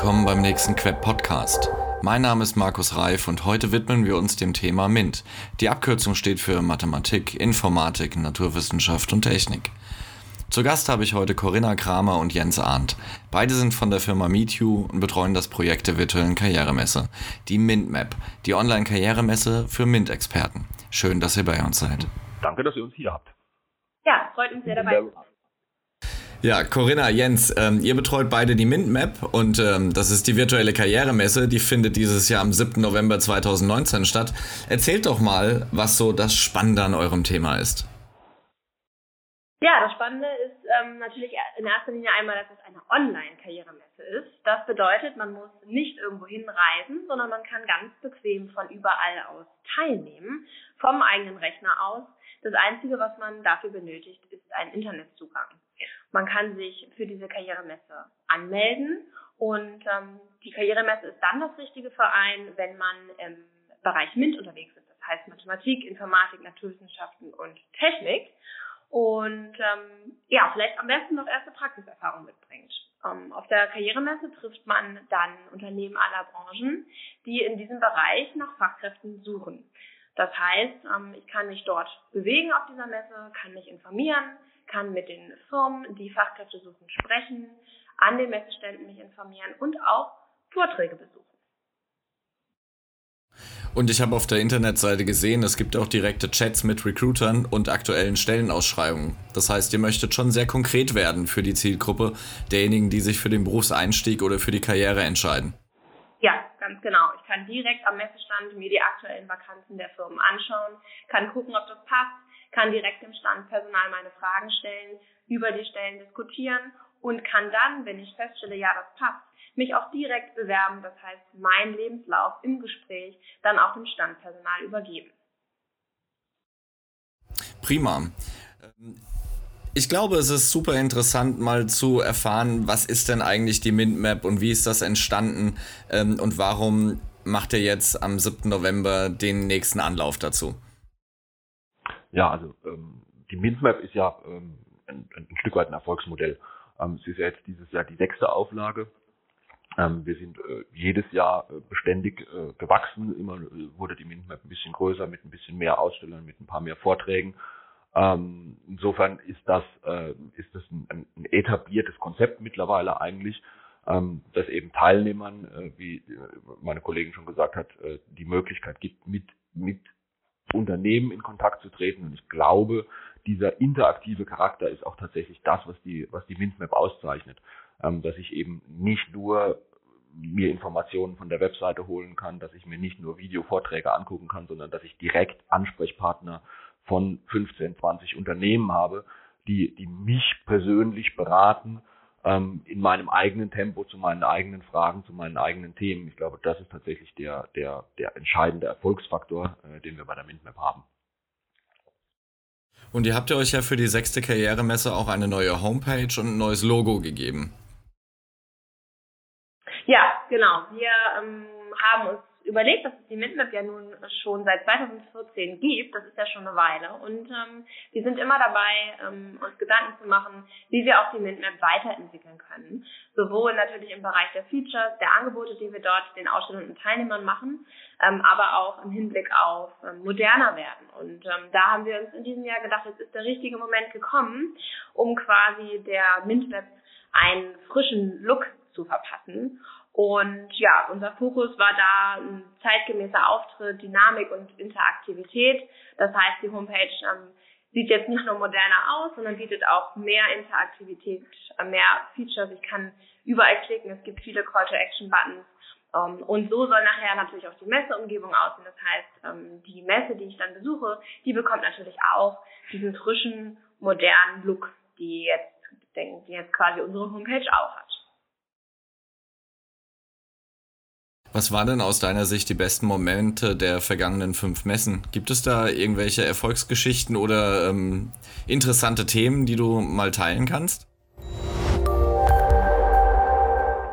willkommen beim nächsten Queb Podcast. Mein Name ist Markus Reif und heute widmen wir uns dem Thema MINT. Die Abkürzung steht für Mathematik, Informatik, Naturwissenschaft und Technik. Zu Gast habe ich heute Corinna Kramer und Jens Arndt. Beide sind von der Firma MeetU und betreuen das Projekt der virtuellen Karrieremesse, die MINT-Map, die Online-Karrieremesse für MINT-Experten. Schön, dass ihr bei uns seid. Danke, dass ihr uns hier habt. Ja, freut uns sehr dabei. Ja, Corinna, Jens, ähm, ihr betreut beide die MintMap und ähm, das ist die virtuelle Karrieremesse, die findet dieses Jahr am 7. November 2019 statt. Erzählt doch mal, was so das Spannende an eurem Thema ist. Ja, das Spannende ist ähm, natürlich in erster Linie einmal, dass es eine Online-Karrieremesse ist. Das bedeutet, man muss nicht irgendwo hinreisen, sondern man kann ganz bequem von überall aus teilnehmen, vom eigenen Rechner aus. Das Einzige, was man dafür benötigt, ist ein Internetzugang. Man kann sich für diese Karrieremesse anmelden und ähm, die Karrieremesse ist dann das richtige Verein, wenn man im Bereich MINT unterwegs ist. Das heißt Mathematik, Informatik, Naturwissenschaften und Technik. Und ähm, ja, vielleicht am besten noch erste Praxiserfahrung mitbringt. Ähm, auf der Karrieremesse trifft man dann Unternehmen aller Branchen, die in diesem Bereich nach Fachkräften suchen. Das heißt, ähm, ich kann mich dort bewegen auf dieser Messe, kann mich informieren, kann mit den Firmen, die Fachkräfte suchen, sprechen, an den Messeständen mich informieren und auch Vorträge besuchen. Und ich habe auf der Internetseite gesehen, es gibt auch direkte Chats mit Recruitern und aktuellen Stellenausschreibungen. Das heißt, ihr möchtet schon sehr konkret werden für die Zielgruppe derjenigen, die sich für den Berufseinstieg oder für die Karriere entscheiden. Ja, ganz genau. Ich kann direkt am Messestand mir die aktuellen Vakanzen der Firmen anschauen, kann gucken, ob das passt, kann direkt im Standpersonal meine Fragen stellen, über die Stellen diskutieren und kann dann, wenn ich feststelle, ja, das passt, mich auch direkt bewerben, das heißt meinen Lebenslauf im Gespräch dann auch dem Standpersonal übergeben. Prima. Ich glaube, es ist super interessant, mal zu erfahren, was ist denn eigentlich die Mintmap und wie ist das entstanden ähm, und warum macht ihr jetzt am 7. November den nächsten Anlauf dazu? Ja, also ähm, die Mintmap ist ja ähm, ein, ein, Stück weit ein Erfolgsmodell. Ähm, es ist ja jetzt dieses Jahr die sechste Auflage. Ähm, wir sind äh, jedes Jahr äh, beständig äh, gewachsen. Immer äh, wurde die Mintmap ein bisschen größer mit ein bisschen mehr Ausstellern, mit ein paar mehr Vorträgen. Ähm, insofern ist das, äh, ist das ein, ein, etabliertes Konzept mittlerweile eigentlich, ähm, das eben Teilnehmern, äh, wie äh, meine Kollegin schon gesagt hat, äh, die Möglichkeit gibt, mit, mit Unternehmen in Kontakt zu treten. Und ich glaube, dieser interaktive Charakter ist auch tatsächlich das, was die, was die Windmap auszeichnet. Ähm, dass ich eben nicht nur mir Informationen von der Webseite holen kann, dass ich mir nicht nur Videovorträge angucken kann, sondern dass ich direkt Ansprechpartner von 15, 20 Unternehmen habe, die, die mich persönlich beraten ähm, in meinem eigenen Tempo zu meinen eigenen Fragen, zu meinen eigenen Themen. Ich glaube, das ist tatsächlich der, der, der entscheidende Erfolgsfaktor, äh, den wir bei der Mintmap haben. Und ihr habt ja euch ja für die sechste Karrieremesse auch eine neue Homepage und ein neues Logo gegeben. Ja, genau. Wir ähm, haben uns überlegt, dass es die MintMap ja nun schon seit 2014 gibt, das ist ja schon eine Weile. Und ähm, wir sind immer dabei, ähm, uns Gedanken zu machen, wie wir auch die MintMap weiterentwickeln können. Sowohl natürlich im Bereich der Features, der Angebote, die wir dort den Ausstellern und Teilnehmern machen, ähm, aber auch im Hinblick auf ähm, moderner werden. Und ähm, da haben wir uns in diesem Jahr gedacht, es ist der richtige Moment gekommen, um quasi der MintMap einen frischen Look zu verpassen. Und ja, unser Fokus war da ein zeitgemäßer Auftritt, Dynamik und Interaktivität. Das heißt, die Homepage ähm, sieht jetzt nicht nur moderner aus, sondern bietet auch mehr Interaktivität, äh, mehr Features. Ich kann überall klicken, es gibt viele Call-to-Action-Buttons. Ähm, und so soll nachher natürlich auch die Messeumgebung aussehen. Das heißt, ähm, die Messe, die ich dann besuche, die bekommt natürlich auch diesen frischen, modernen Look, die jetzt, die jetzt quasi unsere Homepage auch hat. Was waren denn aus deiner Sicht die besten Momente der vergangenen fünf Messen? Gibt es da irgendwelche Erfolgsgeschichten oder ähm, interessante Themen, die du mal teilen kannst?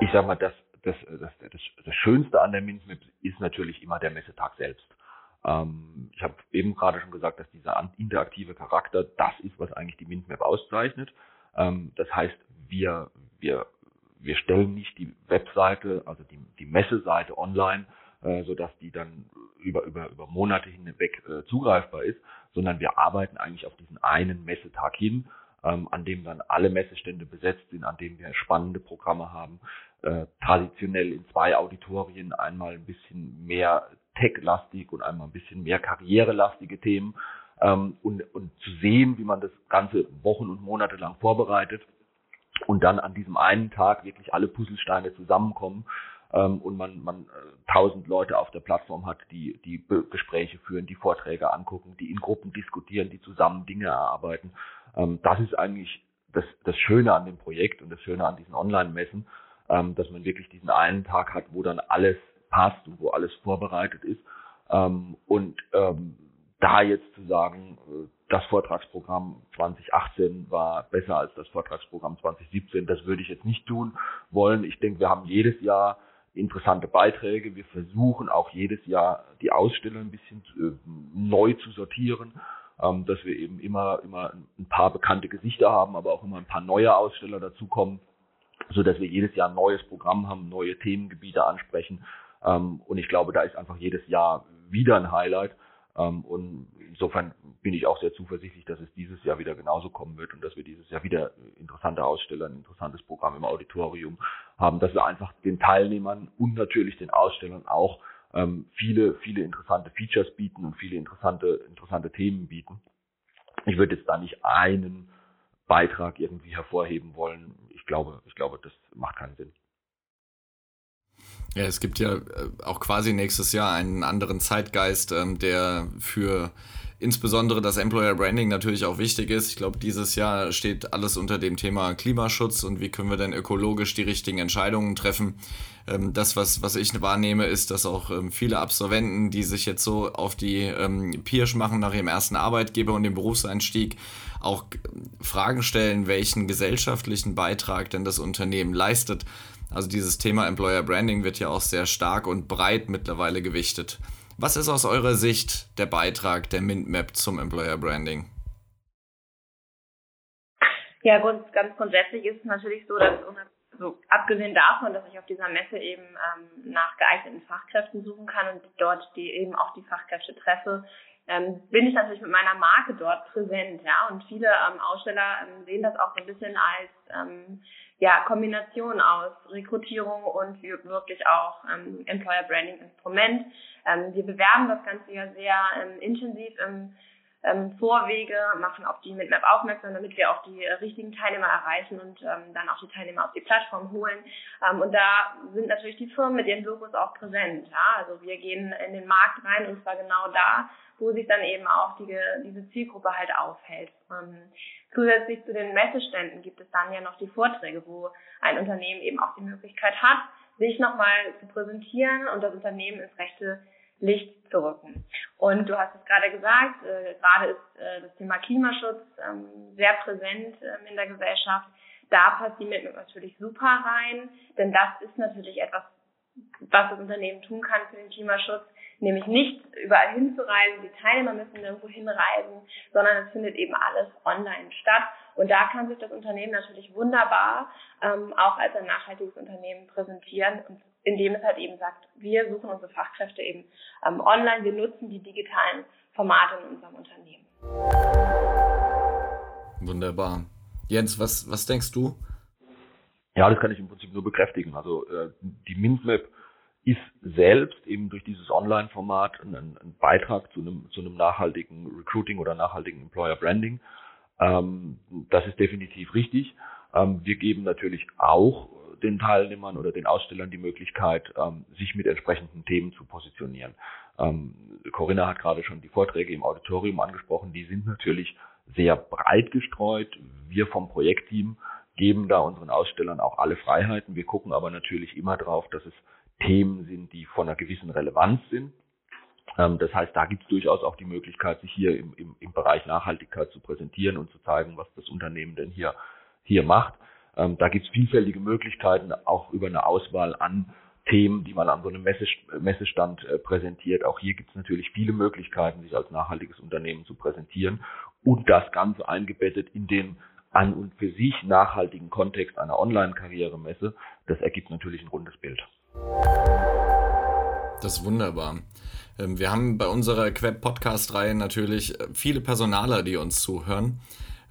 Ich sag mal, das, das, das, das, Schönste an der MINTMIP ist natürlich immer der Messetag selbst. Ähm, ich habe eben gerade schon gesagt, dass dieser interaktive Charakter das ist, was eigentlich die MINTMAP auszeichnet. Ähm, das heißt, wir, wir wir stellen nicht die Webseite, also die, die Messeseite online, äh, sodass die dann über, über, über Monate hinweg äh, zugreifbar ist, sondern wir arbeiten eigentlich auf diesen einen Messetag hin, ähm, an dem dann alle Messestände besetzt sind, an dem wir spannende Programme haben, äh, traditionell in zwei Auditorien, einmal ein bisschen mehr tech-lastig und einmal ein bisschen mehr karrierelastige Themen ähm, und, und zu sehen, wie man das Ganze Wochen und Monate lang vorbereitet und dann an diesem einen Tag wirklich alle Puzzlesteine zusammenkommen ähm, und man, man äh, tausend Leute auf der Plattform hat, die die Gespräche führen, die Vorträge angucken, die in Gruppen diskutieren, die zusammen Dinge erarbeiten. Ähm, das ist eigentlich das, das Schöne an dem Projekt und das Schöne an diesen Online-Messen, ähm, dass man wirklich diesen einen Tag hat, wo dann alles passt und wo alles vorbereitet ist. Ähm, und ähm, da jetzt zu sagen, äh, das Vortragsprogramm 2018 war besser als das Vortragsprogramm 2017, das würde ich jetzt nicht tun wollen. Ich denke, wir haben jedes Jahr interessante Beiträge. Wir versuchen auch jedes Jahr die Aussteller ein bisschen äh, neu zu sortieren, ähm, dass wir eben immer, immer ein paar bekannte Gesichter haben, aber auch immer ein paar neue Aussteller dazukommen, so dass wir jedes Jahr ein neues Programm haben, neue Themengebiete ansprechen. Ähm, und ich glaube, da ist einfach jedes Jahr wieder ein Highlight. Ähm, und insofern bin ich auch sehr zuversichtlich, dass es dieses Jahr wieder genauso kommen wird und dass wir dieses Jahr wieder interessante Aussteller, ein interessantes Programm im Auditorium haben, dass wir einfach den Teilnehmern und natürlich den Ausstellern auch ähm, viele, viele interessante Features bieten und viele interessante, interessante Themen bieten. Ich würde jetzt da nicht einen Beitrag irgendwie hervorheben wollen. Ich glaube, ich glaube, das macht keinen Sinn. Ja, es gibt ja äh, auch quasi nächstes Jahr einen anderen Zeitgeist, ähm, der für insbesondere das Employer Branding natürlich auch wichtig ist. Ich glaube, dieses Jahr steht alles unter dem Thema Klimaschutz und wie können wir denn ökologisch die richtigen Entscheidungen treffen. Ähm, das, was, was ich wahrnehme, ist, dass auch ähm, viele Absolventen, die sich jetzt so auf die ähm, Pirsch machen nach ihrem ersten Arbeitgeber und dem Berufseinstieg, auch Fragen stellen, welchen gesellschaftlichen Beitrag denn das Unternehmen leistet. Also dieses Thema Employer Branding wird ja auch sehr stark und breit mittlerweile gewichtet. Was ist aus eurer Sicht der Beitrag der MintMap zum Employer Branding? Ja, ganz grundsätzlich ist es natürlich so, dass so, abgesehen davon, dass ich auf dieser Messe eben ähm, nach geeigneten Fachkräften suchen kann und dort die eben auch die Fachkräfte treffe, ähm, bin ich natürlich mit meiner Marke dort präsent, ja. Und viele ähm, Aussteller ähm, sehen das auch so ein bisschen als ähm, ja, Kombination aus Rekrutierung und wirklich auch ähm, Employer Branding Instrument. Ähm, wir bewerben das Ganze ja sehr ähm, intensiv im ähm, Vorwege, machen auf die Mitmap aufmerksam, damit wir auch die äh, richtigen Teilnehmer erreichen und ähm, dann auch die Teilnehmer auf die Plattform holen. Ähm, und da sind natürlich die Firmen mit ihren Logos auch präsent. Ja? Also wir gehen in den Markt rein und zwar genau da, wo sich dann eben auch die, diese Zielgruppe halt aufhält. Ähm, zusätzlich zu den Messeständen gibt es dann ja noch die Vorträge, wo ein Unternehmen eben auch die Möglichkeit hat, sich nochmal zu präsentieren und das Unternehmen ins rechte Licht zu rücken. Und du hast es gerade gesagt, äh, gerade ist äh, das Thema Klimaschutz ähm, sehr präsent ähm, in der Gesellschaft. Da passt die Mitmut natürlich super rein, denn das ist natürlich etwas, was das Unternehmen tun kann für den Klimaschutz nämlich nicht überall hinzureisen, die Teilnehmer müssen irgendwo hinreisen, sondern es findet eben alles online statt. Und da kann sich das Unternehmen natürlich wunderbar ähm, auch als ein nachhaltiges Unternehmen präsentieren, und indem es halt eben sagt, wir suchen unsere Fachkräfte eben ähm, online, wir nutzen die digitalen Formate in unserem Unternehmen. Wunderbar. Jens, was, was denkst du? Ja, das kann ich im Prinzip nur bekräftigen. Also äh, die Mintmap ist selbst eben durch dieses Online-Format ein, ein, Beitrag zu einem, zu einem nachhaltigen Recruiting oder nachhaltigen Employer Branding. Ähm, das ist definitiv richtig. Ähm, wir geben natürlich auch den Teilnehmern oder den Ausstellern die Möglichkeit, ähm, sich mit entsprechenden Themen zu positionieren. Ähm, Corinna hat gerade schon die Vorträge im Auditorium angesprochen. Die sind natürlich sehr breit gestreut. Wir vom Projektteam geben da unseren Ausstellern auch alle Freiheiten. Wir gucken aber natürlich immer drauf, dass es Themen sind, die von einer gewissen Relevanz sind. Ähm, das heißt, da gibt es durchaus auch die Möglichkeit, sich hier im, im, im Bereich Nachhaltigkeit zu präsentieren und zu zeigen, was das Unternehmen denn hier, hier macht. Ähm, da gibt es vielfältige Möglichkeiten, auch über eine Auswahl an Themen, die man an so einem Messestand äh, präsentiert. Auch hier gibt es natürlich viele Möglichkeiten, sich als nachhaltiges Unternehmen zu präsentieren und das Ganze eingebettet in den an und für sich nachhaltigen Kontext einer Online-Karrieremesse, das ergibt natürlich ein rundes Bild. Das ist wunderbar. Ähm, wir haben bei unserer Queb-Podcast-Reihe natürlich äh, viele Personaler, die uns zuhören.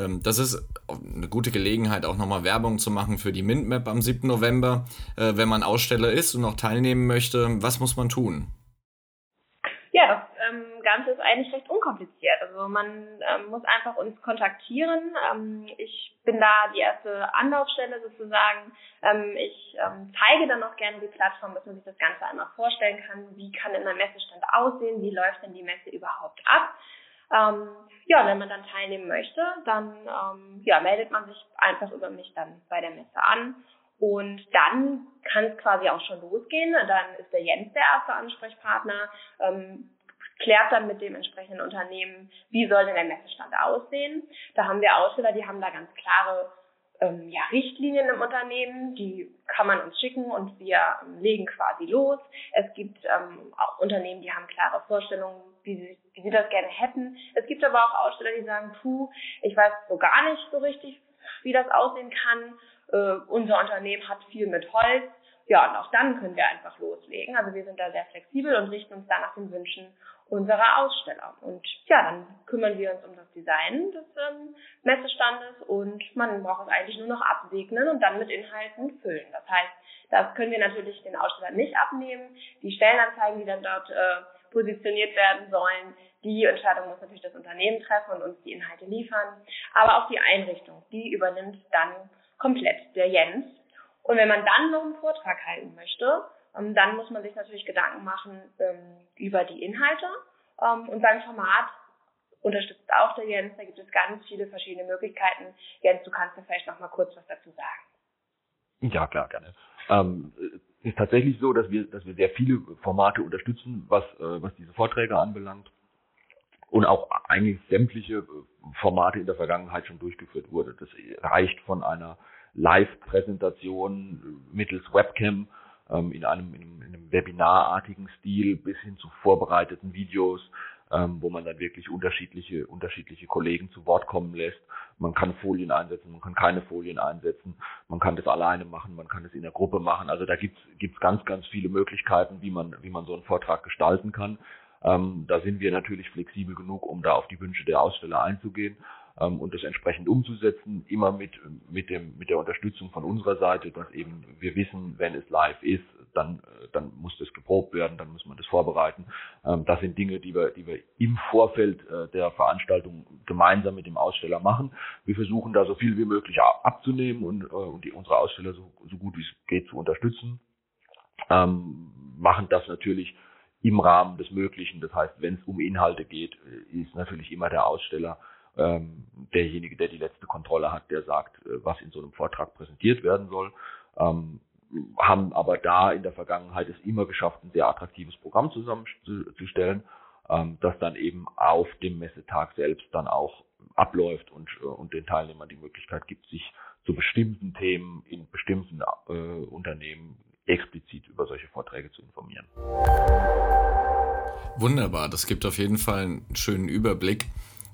Ähm, das ist eine gute Gelegenheit, auch nochmal Werbung zu machen für die MintMap am 7. November. Äh, wenn man Aussteller ist und noch teilnehmen möchte, was muss man tun? Ja, das ähm, Ganze ist eigentlich recht unkompliziert. Also man ähm, muss einfach uns kontaktieren. Ich bin da die erste Anlaufstelle sozusagen. Ich zeige dann auch gerne die Plattform, dass man sich das Ganze einmal vorstellen kann. Wie kann denn ein Messestand aussehen? Wie läuft denn die Messe überhaupt ab? Ähm, ja, wenn man dann teilnehmen möchte, dann ähm, ja, meldet man sich einfach über mich dann bei der Messe an. Und dann kann es quasi auch schon losgehen. Dann ist der Jens der erste Ansprechpartner, ähm, klärt dann mit dem entsprechenden Unternehmen, wie soll denn der Messestand aussehen. Da haben wir Aussteller, die haben da ganz klare ähm, ja, Richtlinien im Unternehmen, die kann man uns schicken und wir ähm, legen quasi los. Es gibt ähm, auch Unternehmen, die haben klare Vorstellungen, wie sie, wie sie das gerne hätten. Es gibt aber auch Aussteller, die sagen, puh, ich weiß so gar nicht so richtig, wie das aussehen kann. Äh, unser Unternehmen hat viel mit Holz. Ja, und auch dann können wir einfach loslegen. Also wir sind da sehr flexibel und richten uns da nach den Wünschen unserer Aussteller. Und ja, dann kümmern wir uns um das Design des ähm, Messestandes und man braucht es eigentlich nur noch absegnen und dann mit Inhalten füllen. Das heißt, das können wir natürlich den Ausstellern nicht abnehmen. Die Stellenanzeigen, die dann dort äh, positioniert werden sollen, die Entscheidung muss natürlich das Unternehmen treffen und uns die Inhalte liefern. Aber auch die Einrichtung, die übernimmt dann komplett der Jens. Und wenn man dann noch einen Vortrag halten möchte, dann muss man sich natürlich Gedanken machen ähm, über die Inhalte. Ähm, und beim Format unterstützt auch der Jens. Da gibt es ganz viele verschiedene Möglichkeiten. Jens, du kannst mir vielleicht noch mal kurz was dazu sagen. Ja, klar, gerne. Ähm, ist tatsächlich so, dass wir, dass wir sehr viele Formate unterstützen, was, äh, was diese Vorträge anbelangt. Und auch eigentlich sämtliche äh, Formate in der Vergangenheit schon durchgeführt wurde. Das reicht von einer Live-Präsentation mittels Webcam ähm, in, einem, in, einem, in einem webinarartigen Stil bis hin zu vorbereiteten Videos, ähm, wo man dann wirklich unterschiedliche, unterschiedliche Kollegen zu Wort kommen lässt. Man kann Folien einsetzen, man kann keine Folien einsetzen, man kann das alleine machen, man kann es in der Gruppe machen. Also da gibt's gibt's ganz, ganz viele Möglichkeiten, wie man, wie man so einen Vortrag gestalten kann. Ähm, da sind wir natürlich flexibel genug, um da auf die Wünsche der Aussteller einzugehen ähm, und das entsprechend umzusetzen, immer mit, mit, dem, mit der Unterstützung von unserer Seite, dass eben wir wissen, wenn es live ist, dann, äh, dann muss das geprobt werden, dann muss man das vorbereiten. Ähm, das sind Dinge, die wir, die wir im Vorfeld äh, der Veranstaltung gemeinsam mit dem Aussteller machen. Wir versuchen da so viel wie möglich abzunehmen und, äh, und die, unsere Aussteller so, so gut wie es geht zu unterstützen. Ähm, machen das natürlich im Rahmen des Möglichen. Das heißt, wenn es um Inhalte geht, ist natürlich immer der Aussteller ähm, derjenige, der die letzte Kontrolle hat, der sagt, äh, was in so einem Vortrag präsentiert werden soll. Ähm, haben aber da in der Vergangenheit es immer geschafft, ein sehr attraktives Programm zusammenzustellen, ähm, das dann eben auf dem Messetag selbst dann auch abläuft und, äh, und den Teilnehmern die Möglichkeit gibt, sich zu bestimmten Themen in bestimmten äh, Unternehmen explizit über solche Vorträge zu informieren. Wunderbar, das gibt auf jeden Fall einen schönen Überblick.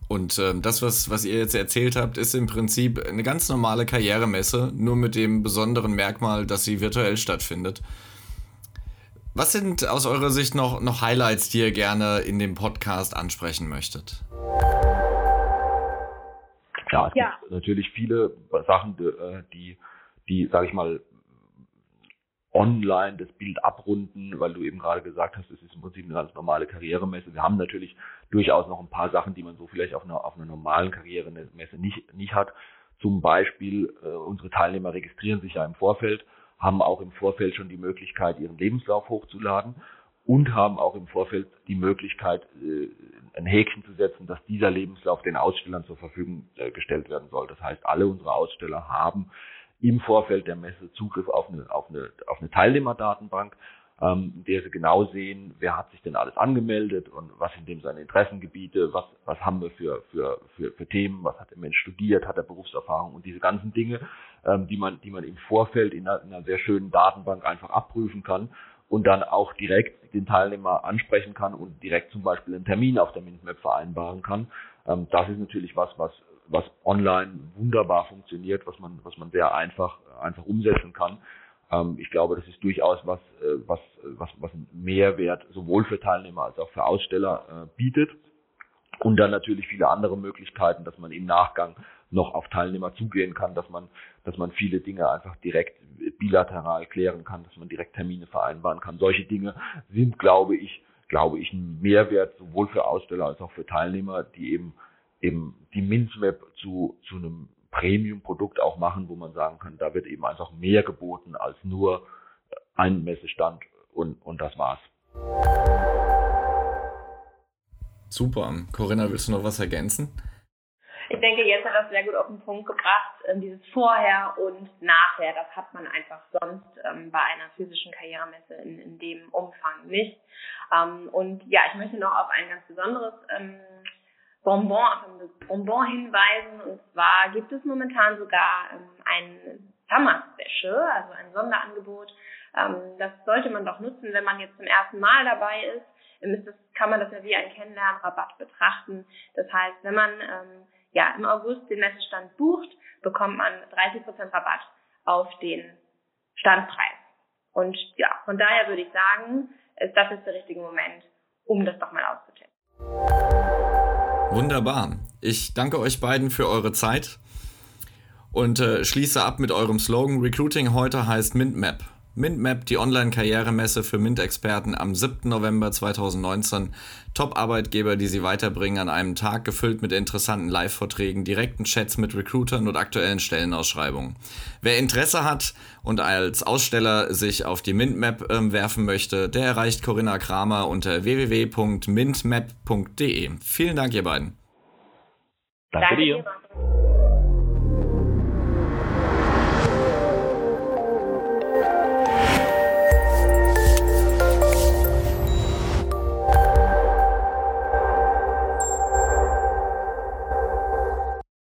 Und äh, das, was, was ihr jetzt erzählt habt, ist im Prinzip eine ganz normale Karrieremesse, nur mit dem besonderen Merkmal, dass sie virtuell stattfindet. Was sind aus eurer Sicht noch, noch Highlights, die ihr gerne in dem Podcast ansprechen möchtet? Ja, es ja. gibt natürlich viele Sachen, äh, die, die, sage ich mal, online das Bild abrunden, weil du eben gerade gesagt hast, es ist im Prinzip eine ganz normale Karrieremesse. Wir haben natürlich durchaus noch ein paar Sachen, die man so vielleicht auf einer, auf einer normalen Karrieremesse nicht, nicht hat. Zum Beispiel, äh, unsere Teilnehmer registrieren sich ja im Vorfeld, haben auch im Vorfeld schon die Möglichkeit, ihren Lebenslauf hochzuladen und haben auch im Vorfeld die Möglichkeit, äh, ein Häkchen zu setzen, dass dieser Lebenslauf den Ausstellern zur Verfügung äh, gestellt werden soll. Das heißt, alle unsere Aussteller haben im Vorfeld der Messe Zugriff auf eine, auf eine, auf eine Teilnehmerdatenbank, ähm, in der sie genau sehen, wer hat sich denn alles angemeldet und was sind dem seine Interessengebiete, was, was haben wir für, für, für, für Themen, was hat der Mensch studiert, hat er Berufserfahrung und diese ganzen Dinge, ähm, die man, die man im Vorfeld in einer, in einer sehr schönen Datenbank einfach abprüfen kann und dann auch direkt den Teilnehmer ansprechen kann und direkt zum Beispiel einen Termin auf der Mintmap vereinbaren kann. Ähm, das ist natürlich was, was was online wunderbar funktioniert, was man, was man sehr einfach, einfach umsetzen kann. Ähm, ich glaube, das ist durchaus was, äh, was, was, was einen Mehrwert sowohl für Teilnehmer als auch für Aussteller äh, bietet. Und dann natürlich viele andere Möglichkeiten, dass man im Nachgang noch auf Teilnehmer zugehen kann, dass man, dass man viele Dinge einfach direkt bilateral klären kann, dass man direkt Termine vereinbaren kann. Solche Dinge sind, glaube ich, glaube ich, ein Mehrwert sowohl für Aussteller als auch für Teilnehmer, die eben eben die Minzmap zu, zu einem Premium-Produkt auch machen, wo man sagen kann, da wird eben einfach mehr geboten als nur ein Messestand und, und das war's. Super. Corinna, willst du noch was ergänzen? Ich denke, jetzt hat das sehr gut auf den Punkt gebracht. Ähm, dieses Vorher und Nachher, das hat man einfach sonst ähm, bei einer physischen Karrieremesse in, in dem Umfang nicht. Ähm, und ja, ich möchte noch auf ein ganz besonderes Bonbon, auf ein Bonbon hinweisen. Und zwar gibt es momentan sogar ähm, ein Summer Special, also ein Sonderangebot. Ähm, das sollte man doch nutzen, wenn man jetzt zum ersten Mal dabei ist. ist das, kann man das ja wie ein Kennenlernrabatt betrachten. Das heißt, wenn man ähm, ja im August den Messestand bucht, bekommt man 30% Rabatt auf den Standpreis. Und ja, von daher würde ich sagen, ist das jetzt der richtige Moment, um das doch mal auszutesten. Wunderbar. Ich danke euch beiden für eure Zeit und äh, schließe ab mit eurem Slogan Recruiting heute heißt MintMap. MintMap, die Online-Karrieremesse für MINT-Experten am 7. November 2019. Top-Arbeitgeber, die sie weiterbringen an einem Tag gefüllt mit interessanten Live-Vorträgen, direkten Chats mit Recruitern und aktuellen Stellenausschreibungen. Wer Interesse hat und als Aussteller sich auf die MintMap äh, werfen möchte, der erreicht Corinna Kramer unter www.mintmap.de. Vielen Dank, ihr beiden. Danke, Danke dir.